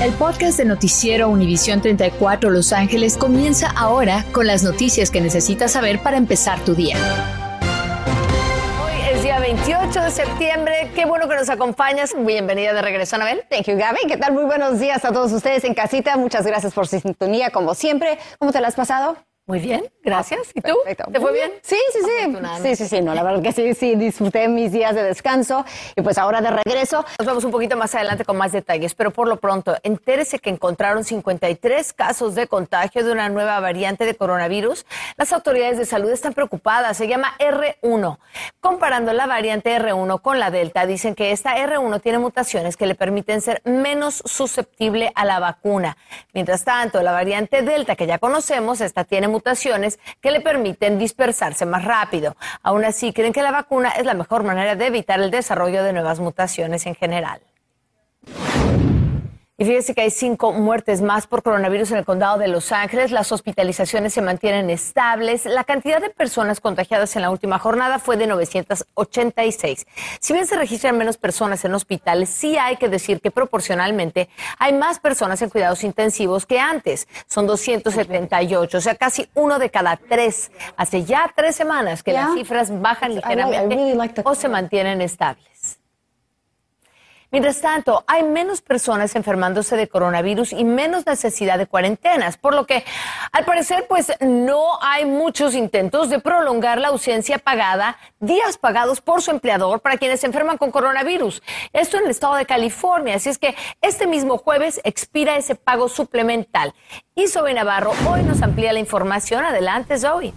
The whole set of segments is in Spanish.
El podcast de Noticiero Univisión 34 Los Ángeles comienza ahora con las noticias que necesitas saber para empezar tu día. Hoy es día 28 de septiembre. Qué bueno que nos acompañas. Bienvenida de regreso, Anabel. Thank you, Gaby. ¿Qué tal? Muy buenos días a todos ustedes en casita. Muchas gracias por su sintonía, como siempre. ¿Cómo te la has pasado? Muy bien, gracias. ¿Y tú? Perfecto. ¿Te fue bien? Sí, sí, sí. Sí, sí, sí. No, la verdad que sí, sí. Disfruté mis días de descanso y pues ahora de regreso. Nos vemos un poquito más adelante con más detalles, pero por lo pronto, entérese que encontraron 53 casos de contagio de una nueva variante de coronavirus. Las autoridades de salud están preocupadas, se llama R1. Comparando la variante R1 con la Delta, dicen que esta R1 tiene mutaciones que le permiten ser menos susceptible a la vacuna. Mientras tanto, la variante Delta que ya conocemos, esta tiene mutaciones que le permiten dispersarse más rápido. Aún así, creen que la vacuna es la mejor manera de evitar el desarrollo de nuevas mutaciones en general. Y fíjese que hay cinco muertes más por coronavirus en el condado de Los Ángeles. Las hospitalizaciones se mantienen estables. La cantidad de personas contagiadas en la última jornada fue de 986. Si bien se registran menos personas en hospitales, sí hay que decir que proporcionalmente hay más personas en cuidados intensivos que antes. Son 278, o sea, casi uno de cada tres. Hace ya tres semanas que las cifras bajan ligeramente o se mantienen estables. Mientras tanto, hay menos personas enfermándose de coronavirus y menos necesidad de cuarentenas, por lo que al parecer pues no hay muchos intentos de prolongar la ausencia pagada, días pagados por su empleador para quienes se enferman con coronavirus. Esto en el estado de California, así es que este mismo jueves expira ese pago suplemental. Y Zoe Navarro hoy nos amplía la información. Adelante, Zoe.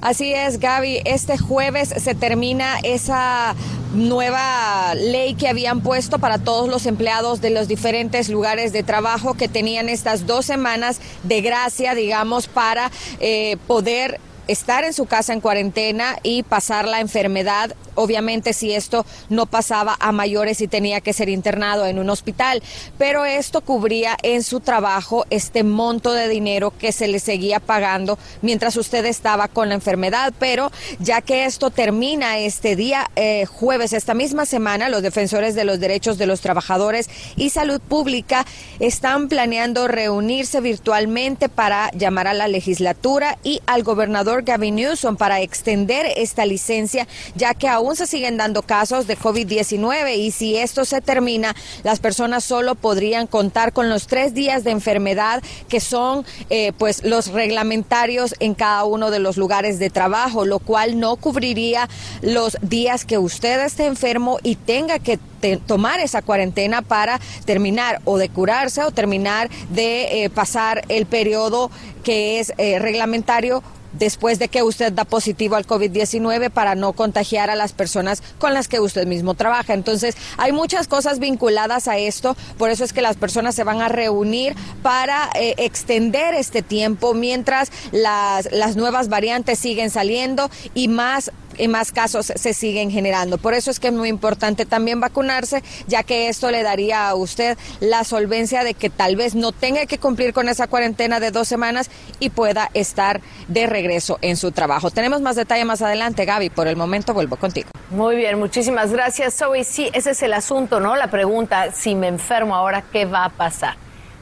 Así es, Gaby. Este jueves se termina esa nueva ley que habían puesto para todos los empleados de los diferentes lugares de trabajo que tenían estas dos semanas de gracia, digamos, para eh, poder estar en su casa en cuarentena y pasar la enfermedad obviamente si esto no pasaba a mayores y tenía que ser internado en un hospital, pero esto cubría en su trabajo este monto de dinero que se le seguía pagando mientras usted estaba con la enfermedad, pero ya que esto termina este día eh, jueves, esta misma semana, los defensores de los derechos de los trabajadores y salud pública están planeando reunirse virtualmente para llamar a la legislatura y al gobernador Gavin Newsom para extender esta licencia, ya que aún se siguen dando casos de COVID-19 y si esto se termina, las personas solo podrían contar con los tres días de enfermedad que son eh, pues los reglamentarios en cada uno de los lugares de trabajo, lo cual no cubriría los días que usted esté enfermo y tenga que tomar esa cuarentena para terminar o de curarse o terminar de eh, pasar el periodo que es eh, reglamentario después de que usted da positivo al COVID-19 para no contagiar a las personas con las que usted mismo trabaja. Entonces, hay muchas cosas vinculadas a esto, por eso es que las personas se van a reunir para eh, extender este tiempo mientras las, las nuevas variantes siguen saliendo y más y más casos se siguen generando. Por eso es que es muy importante también vacunarse, ya que esto le daría a usted la solvencia de que tal vez no tenga que cumplir con esa cuarentena de dos semanas y pueda estar de regreso en su trabajo. Tenemos más detalle más adelante, Gaby. Por el momento vuelvo contigo. Muy bien, muchísimas gracias, Zoe. Sí, ese es el asunto, ¿no? La pregunta, si me enfermo ahora, ¿qué va a pasar?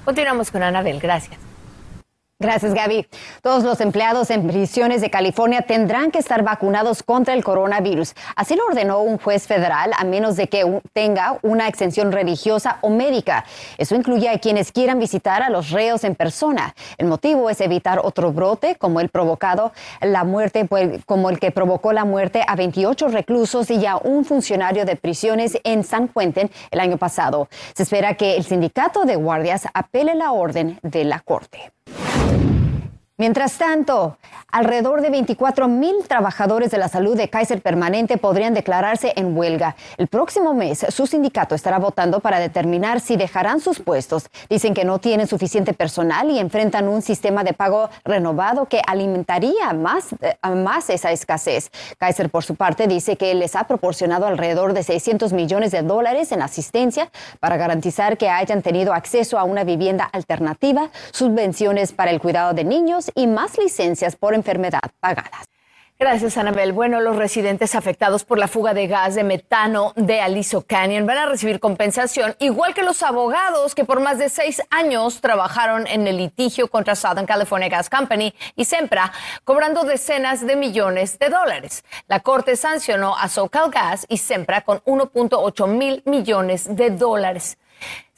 Continuamos con Anabel, gracias. Gracias, Gaby. Todos los empleados en prisiones de California tendrán que estar vacunados contra el coronavirus. Así lo ordenó un juez federal, a menos de que tenga una exención religiosa o médica. Eso incluye a quienes quieran visitar a los reos en persona. El motivo es evitar otro brote como el provocado la muerte, pues, como el que provocó la muerte a 28 reclusos y a un funcionario de prisiones en San Quentin el año pasado. Se espera que el sindicato de guardias apele la orden de la corte. you Mientras tanto, alrededor de 24 mil trabajadores de la salud de Kaiser Permanente podrían declararse en huelga. El próximo mes, su sindicato estará votando para determinar si dejarán sus puestos. Dicen que no tienen suficiente personal y enfrentan un sistema de pago renovado que alimentaría más, eh, más esa escasez. Kaiser, por su parte, dice que les ha proporcionado alrededor de 600 millones de dólares en asistencia para garantizar que hayan tenido acceso a una vivienda alternativa, subvenciones para el cuidado de niños y más licencias por enfermedad pagadas. Gracias, Anabel. Bueno, los residentes afectados por la fuga de gas de metano de Aliso Canyon van a recibir compensación, igual que los abogados que por más de seis años trabajaron en el litigio contra Southern California Gas Company y Sempra, cobrando decenas de millones de dólares. La Corte sancionó a SoCal Gas y Sempra con 1.8 mil millones de dólares.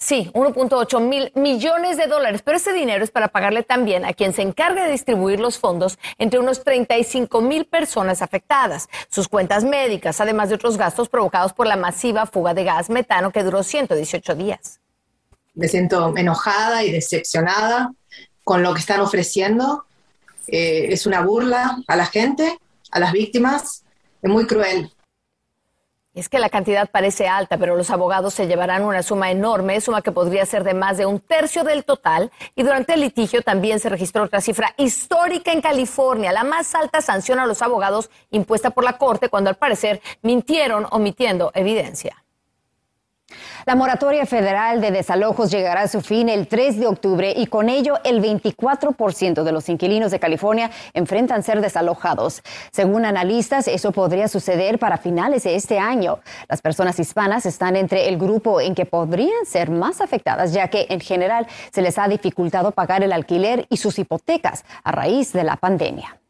Sí, 1.8 mil millones de dólares, pero ese dinero es para pagarle también a quien se encarga de distribuir los fondos entre unos 35 mil personas afectadas, sus cuentas médicas, además de otros gastos provocados por la masiva fuga de gas metano que duró 118 días. Me siento enojada y decepcionada con lo que están ofreciendo. Eh, es una burla a la gente, a las víctimas. Es muy cruel. Es que la cantidad parece alta, pero los abogados se llevarán una suma enorme, suma que podría ser de más de un tercio del total. Y durante el litigio también se registró otra cifra histórica en California, la más alta sanción a los abogados impuesta por la Corte cuando al parecer mintieron omitiendo evidencia. La moratoria federal de desalojos llegará a su fin el 3 de octubre y con ello el 24% de los inquilinos de California enfrentan ser desalojados. Según analistas, eso podría suceder para finales de este año. Las personas hispanas están entre el grupo en que podrían ser más afectadas, ya que en general se les ha dificultado pagar el alquiler y sus hipotecas a raíz de la pandemia.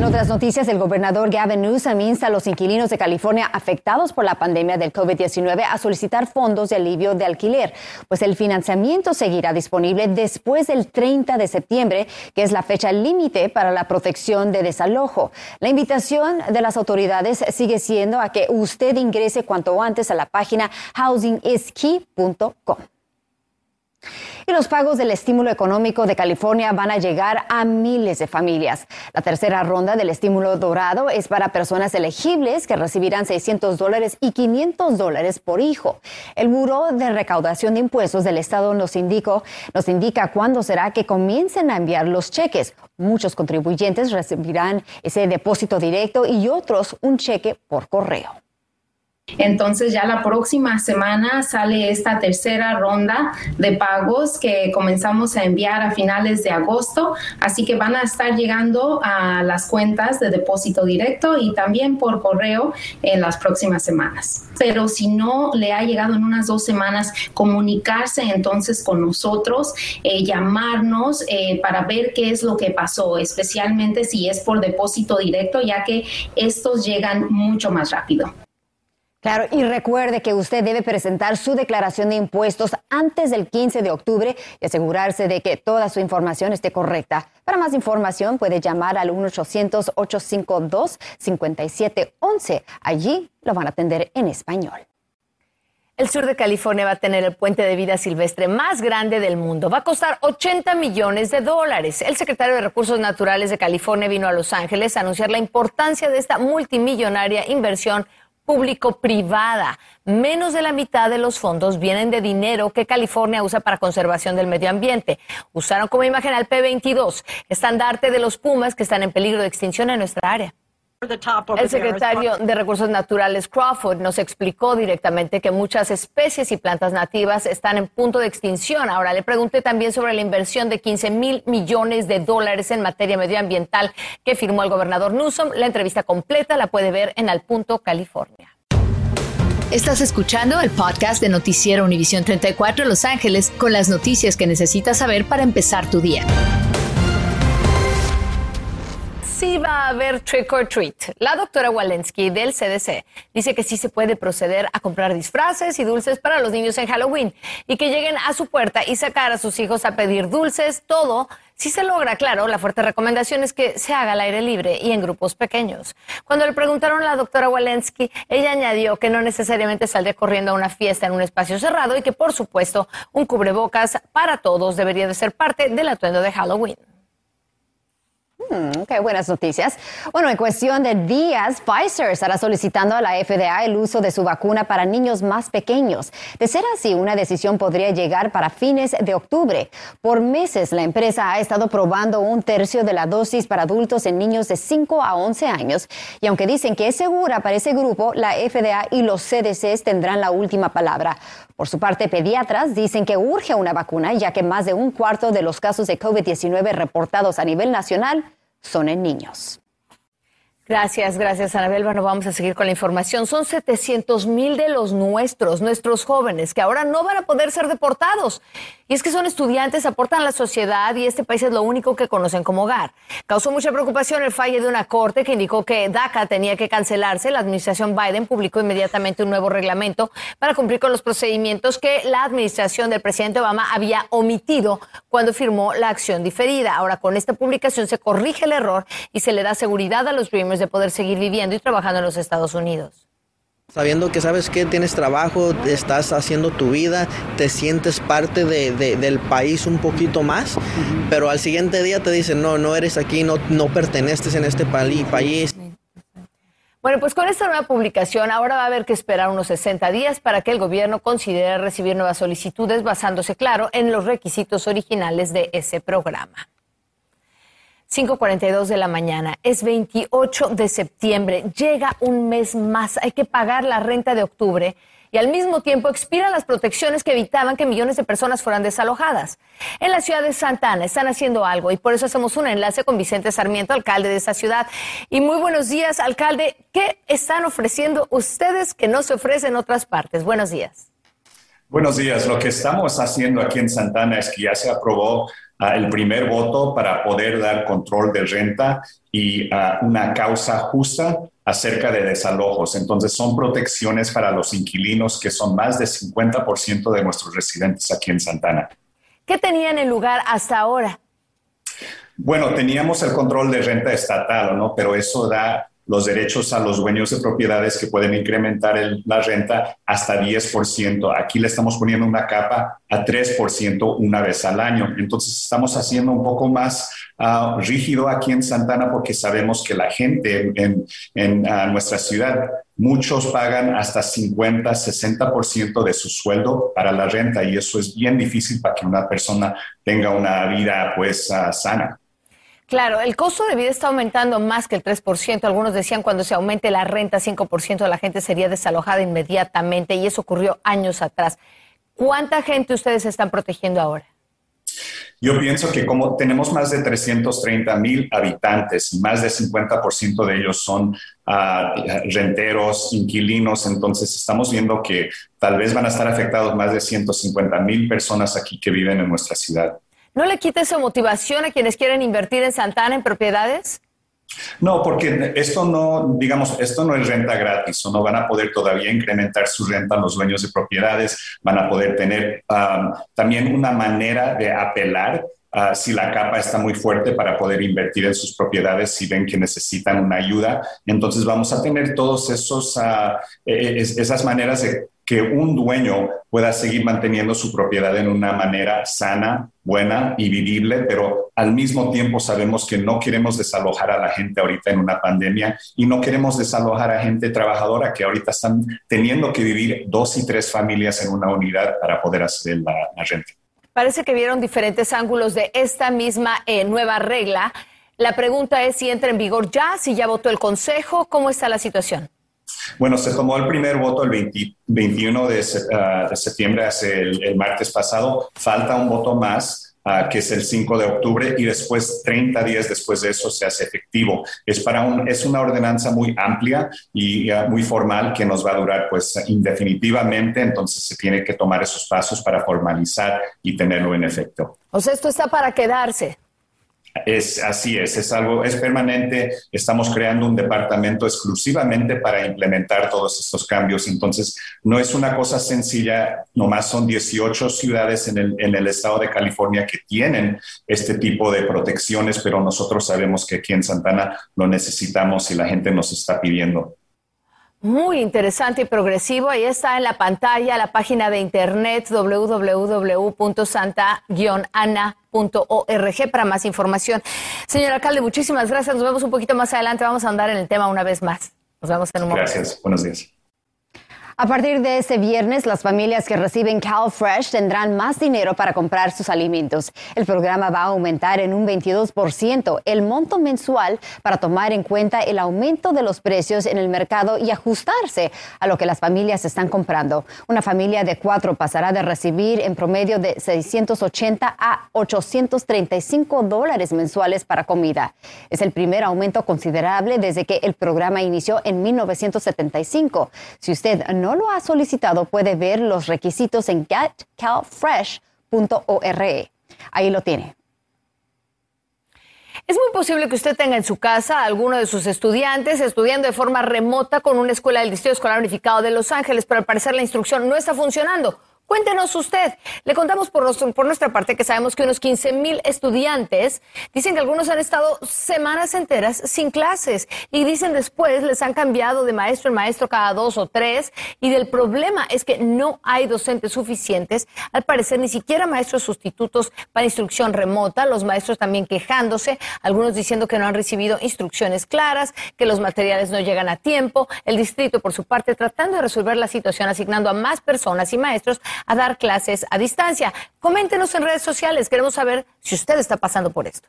En otras noticias, el gobernador Gavin Newsom insta a los inquilinos de California afectados por la pandemia del COVID-19 a solicitar fondos de alivio de alquiler, pues el financiamiento seguirá disponible después del 30 de septiembre, que es la fecha límite para la protección de desalojo. La invitación de las autoridades sigue siendo a que usted ingrese cuanto antes a la página housingiskey.com. Y los pagos del estímulo económico de California van a llegar a miles de familias. La tercera ronda del estímulo dorado es para personas elegibles que recibirán 600 dólares y 500 dólares por hijo. El Buró de Recaudación de Impuestos del Estado nos, indicó, nos indica cuándo será que comiencen a enviar los cheques. Muchos contribuyentes recibirán ese depósito directo y otros un cheque por correo. Entonces ya la próxima semana sale esta tercera ronda de pagos que comenzamos a enviar a finales de agosto, así que van a estar llegando a las cuentas de depósito directo y también por correo en las próximas semanas. Pero si no le ha llegado en unas dos semanas, comunicarse entonces con nosotros, eh, llamarnos eh, para ver qué es lo que pasó, especialmente si es por depósito directo, ya que estos llegan mucho más rápido. Claro, y recuerde que usted debe presentar su declaración de impuestos antes del 15 de octubre y asegurarse de que toda su información esté correcta. Para más información puede llamar al 1-800-852-5711. Allí lo van a atender en español. El sur de California va a tener el puente de vida silvestre más grande del mundo. Va a costar 80 millones de dólares. El secretario de Recursos Naturales de California vino a Los Ángeles a anunciar la importancia de esta multimillonaria inversión público-privada. Menos de la mitad de los fondos vienen de dinero que California usa para conservación del medio ambiente. Usaron como imagen al P-22, estandarte de los pumas que están en peligro de extinción en nuestra área. El secretario de Recursos Naturales Crawford nos explicó directamente que muchas especies y plantas nativas están en punto de extinción. Ahora le pregunté también sobre la inversión de 15 mil millones de dólares en materia medioambiental que firmó el gobernador Newsom. La entrevista completa la puede ver en Al Punto, California. Estás escuchando el podcast de Noticiero Univisión 34 Los Ángeles con las noticias que necesitas saber para empezar tu día va a haber trick or treat. La doctora Walensky del CDC dice que sí se puede proceder a comprar disfraces y dulces para los niños en Halloween y que lleguen a su puerta y sacar a sus hijos a pedir dulces, todo. Si se logra, claro, la fuerte recomendación es que se haga al aire libre y en grupos pequeños. Cuando le preguntaron a la doctora Walensky, ella añadió que no necesariamente saldría corriendo a una fiesta en un espacio cerrado y que, por supuesto, un cubrebocas para todos debería de ser parte del atuendo de Halloween. Hmm, qué buenas noticias. Bueno, en cuestión de días, Pfizer estará solicitando a la FDA el uso de su vacuna para niños más pequeños. De ser así, una decisión podría llegar para fines de octubre. Por meses, la empresa ha estado probando un tercio de la dosis para adultos en niños de 5 a 11 años. Y aunque dicen que es segura para ese grupo, la FDA y los CDCs tendrán la última palabra. Por su parte, pediatras dicen que urge una vacuna, ya que más de un cuarto de los casos de COVID-19 reportados a nivel nacional son en niños. Gracias, gracias, Anabel. Bueno, vamos a seguir con la información. Son 700 mil de los nuestros, nuestros jóvenes, que ahora no van a poder ser deportados. Y es que son estudiantes, aportan a la sociedad y este país es lo único que conocen como hogar. Causó mucha preocupación el fallo de una corte que indicó que DACA tenía que cancelarse. La administración Biden publicó inmediatamente un nuevo reglamento para cumplir con los procedimientos que la administración del presidente Obama había omitido cuando firmó la acción diferida. Ahora, con esta publicación se corrige el error y se le da seguridad a los Dreamers de poder seguir viviendo y trabajando en los Estados Unidos. Sabiendo que sabes que tienes trabajo, estás haciendo tu vida, te sientes parte del país un poquito más, pero al siguiente día te dicen, no, no eres aquí, no, no perteneces en este país. Bueno, pues con esta nueva publicación ahora va a haber que esperar unos 60 días para que el gobierno considere recibir nuevas solicitudes basándose, claro, en los requisitos originales de ese programa. 5.42 de la mañana, es 28 de septiembre, llega un mes más, hay que pagar la renta de octubre y al mismo tiempo expiran las protecciones que evitaban que millones de personas fueran desalojadas. En la ciudad de Santa Ana están haciendo algo y por eso hacemos un enlace con Vicente Sarmiento, alcalde de esa ciudad. Y muy buenos días, alcalde. ¿Qué están ofreciendo ustedes que no se ofrece en otras partes? Buenos días. Buenos días. Lo que estamos haciendo aquí en Santana es que ya se aprobó el primer voto para poder dar control de renta y una causa justa acerca de desalojos. Entonces son protecciones para los inquilinos que son más del 50% de nuestros residentes aquí en Santana. ¿Qué tenían en lugar hasta ahora? Bueno, teníamos el control de renta estatal, ¿no? Pero eso da los derechos a los dueños de propiedades que pueden incrementar la renta hasta 10%. Aquí le estamos poniendo una capa a 3% una vez al año. Entonces estamos haciendo un poco más ah, rígido aquí en Santana porque sabemos que la gente en, ah, nuestra ciudad, muchos pagan hasta 50, 60% de su sueldo para la renta y eso es bien difícil para que una persona tenga una vida pues ah, sana. Claro, el costo de vida está aumentando más que el 3%. Algunos decían cuando se aumente la renta 5%, la gente sería desalojada inmediatamente y eso ocurrió años atrás. ¿Cuánta gente ustedes están protegiendo ahora? Yo pienso que como tenemos más de 330 mil habitantes y más del 50% de ellos son ah, renteros, inquilinos, entonces estamos viendo que tal vez van a estar afectados más de 150 mil personas aquí que viven en nuestra ciudad. ¿No le quita esa motivación a quienes quieren invertir en Santana en propiedades? No, porque esto no, digamos, esto no es renta gratis, o no van a poder todavía incrementar su renta los dueños de propiedades, van a poder tener también una manera de apelar uh, si la capa está muy fuerte para poder invertir en sus propiedades si ven que necesitan una ayuda. Entonces vamos a tener todos esos, uh, esas maneras de que un dueño pueda seguir manteniendo su propiedad en una manera sana, buena y vivible, pero al mismo tiempo sabemos que no queremos desalojar a la gente ahorita en una pandemia y no queremos desalojar a gente trabajadora que ahorita están teniendo que vivir dos y tres familias en una unidad para poder hacer la, renta. Parece que vieron diferentes ángulos de esta misma eh, nueva regla. La pregunta es si entra en vigor ya, si ya votó el Consejo, ¿cómo está la situación? Bueno, se tomó el primer voto el 21 ah, de, septiembre, hace el, martes pasado. Falta un voto más, ah, que es el 5 de octubre, y después, 30 días después de eso, se hace efectivo. Es, para un, es una ordenanza muy amplia y ah, muy formal que nos va a durar pues indefinitivamente, entonces se tiene que tomar esos pasos para formalizar y tenerlo en efecto. O sea, esto está para quedarse. Es así es, es algo, es permanente. Estamos creando un departamento exclusivamente para implementar todos estos cambios. Entonces, no es una cosa sencilla, nomás son 18 ciudades en el, en el estado de California que tienen este tipo de protecciones, pero nosotros sabemos que aquí en Santana lo necesitamos y la gente nos está pidiendo. Muy interesante y progresivo. Ahí está en la pantalla la página de internet www.santa-ana.org para más información. Señor alcalde, muchísimas gracias. Nos vemos un poquito más adelante. Vamos a andar en el tema una vez más. Nos vemos en un momento. Gracias. Buenos días. A partir de este viernes, las familias que reciben CalFresh tendrán más dinero para comprar sus alimentos. El programa va a aumentar en un 22% el monto mensual para tomar en cuenta el aumento de los precios en el mercado y ajustarse a lo que las familias están comprando. Una familia de cuatro pasará de recibir en promedio de 680 a 835 dólares mensuales para comida. Es el primer aumento considerable desde que el programa inició en 1975. Si usted no no lo ha solicitado puede ver los requisitos en getcalfresh.org. Ahí lo tiene. Es muy posible que usted tenga en su casa a alguno de sus estudiantes estudiando de forma remota con una escuela del Distrito Escolar Unificado de Los Ángeles, pero al parecer la instrucción no está funcionando. Cuéntenos usted. Le contamos por, nuestra parte que sabemos que unos 15 mil estudiantes dicen que algunos han estado semanas enteras sin clases y dicen después les han cambiado de maestro en maestro cada dos o tres y del problema es que no hay docentes suficientes. Al parecer ni siquiera maestros sustitutos para instrucción remota, los maestros también quejándose, algunos diciendo que no han recibido instrucciones claras, que los materiales no llegan a tiempo, el distrito por su parte tratando de resolver la situación asignando a más personas y maestros a dar clases a distancia. Coméntenos en redes sociales, queremos saber si usted está pasando por esto.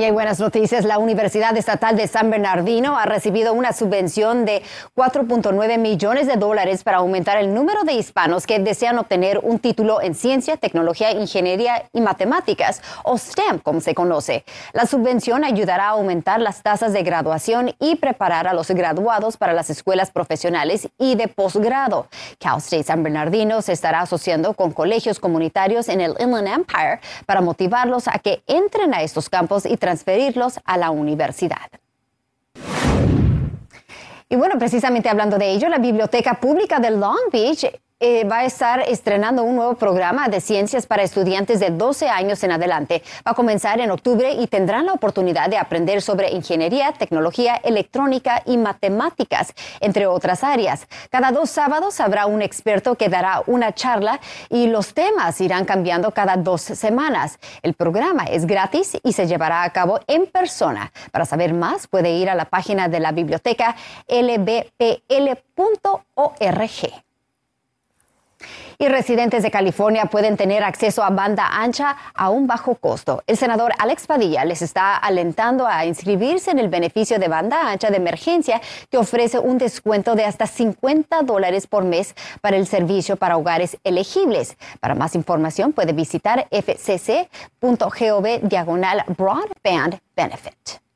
Y hay buenas noticias. La Universidad Estatal de San Bernardino ha recibido una subvención de 4.9 millones de dólares para aumentar el número de hispanos que desean obtener un título en ciencia, tecnología, ingeniería y matemáticas, o STEM, como se conoce. La subvención ayudará a aumentar las tasas de graduación y preparar a los graduados para las escuelas profesionales y de posgrado. Cal State San Bernardino se estará asociando con colegios comunitarios en el Inland Empire para motivarlos a que entren a estos campos y transferirlos a la universidad. Y bueno, precisamente hablando de ello, la Biblioteca Pública de Long Beach eh, va a estar estrenando un nuevo programa de ciencias para estudiantes de 12 años en adelante. Va a comenzar en octubre y tendrán la oportunidad de aprender sobre ingeniería, tecnología, electrónica y matemáticas, entre otras áreas. Cada dos sábados habrá un experto que dará una charla y los temas irán cambiando cada dos semanas. El programa es gratis y se llevará a cabo en persona. Para saber más, puede ir a la página de la biblioteca lbpl.org y residentes de California pueden tener acceso a banda ancha a un bajo costo. El senador Alex Padilla les está alentando a inscribirse en el beneficio de banda ancha de emergencia que ofrece un descuento de hasta 50 dólares por mes para el servicio para hogares elegibles. Para más información puede visitar fcc.gov diagonal broadband benefit.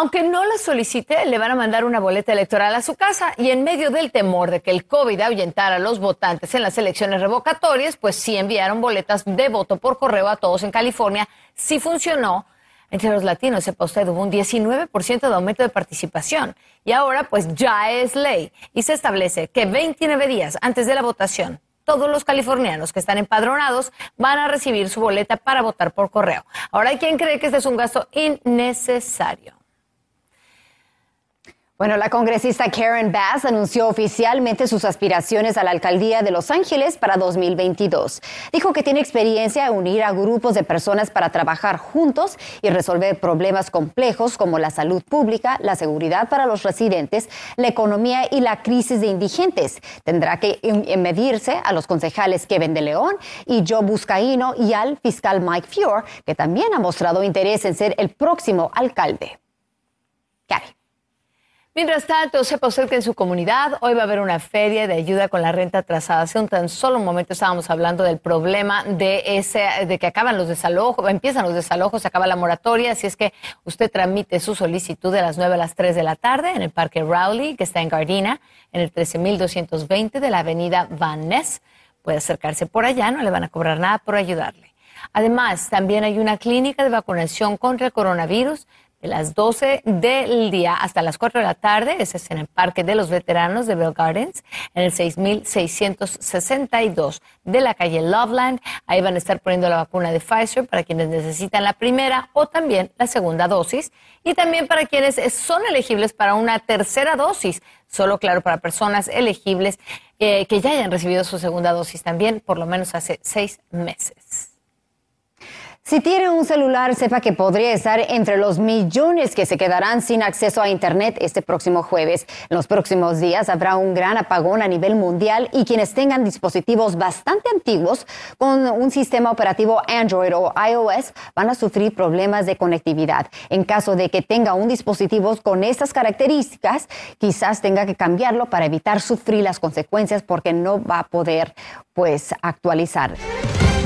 Aunque no la solicite, le van a mandar una boleta electoral a su casa y en medio del temor de que el COVID ahuyentara a los votantes en las elecciones revocatorias, pues sí enviaron boletas de voto por correo a todos en California. Sí funcionó. Entre los latinos, se usted, hubo un 19% de aumento de participación. Y ahora, pues ya es ley. Y se establece que 29 días antes de la votación, todos los californianos que están empadronados van a recibir su boleta para votar por correo. Ahora hay quien cree que este es un gasto innecesario. Bueno, la congresista Karen Bass anunció oficialmente sus aspiraciones a la alcaldía de Los Ángeles para 2022. Dijo que tiene experiencia en unir a grupos de personas para trabajar juntos y resolver problemas complejos como la salud pública, la seguridad para los residentes, la economía y la crisis de indigentes. Tendrá que medirse a los concejales Kevin de León y Joe Buscaino y al fiscal Mike Fior, que también ha mostrado interés en ser el próximo alcalde. Mientras tanto, sepa usted que en su comunidad hoy va a haber una feria de ayuda con la renta atrasada. Hace un tan solo un momento estábamos hablando del problema de ese, de que acaban los desalojos, empiezan los desalojos, se acaba la moratoria, así es que usted tramite su solicitud de las 9 a las 3 de la tarde en el Parque Rowley, que está en Gardena, en el 13220 de la avenida Van Ness. Puede acercarse por allá, no le van a cobrar nada por ayudarle. Además, también hay una clínica de vacunación contra el coronavirus de las 12 del día hasta las 4 de la tarde. Ese es en el Parque de los Veteranos de Bell Gardens, en el 6662 de la calle Loveland. Ahí van a estar poniendo la vacuna de Pfizer para quienes necesitan la primera o también la segunda dosis. Y también para quienes son elegibles para una tercera dosis. Solo, claro, para personas elegibles eh, que ya hayan recibido su segunda dosis también, por lo menos hace seis meses. Si tiene un celular, sepa que podría estar entre los millones que se quedarán sin acceso a Internet este próximo jueves. En los próximos días habrá un gran apagón a nivel mundial y quienes tengan dispositivos bastante antiguos con un sistema operativo Android o iOS van a sufrir problemas de conectividad. En caso de que tenga un dispositivo con estas características, quizás tenga que cambiarlo para evitar sufrir las consecuencias porque no va a poder pues actualizar.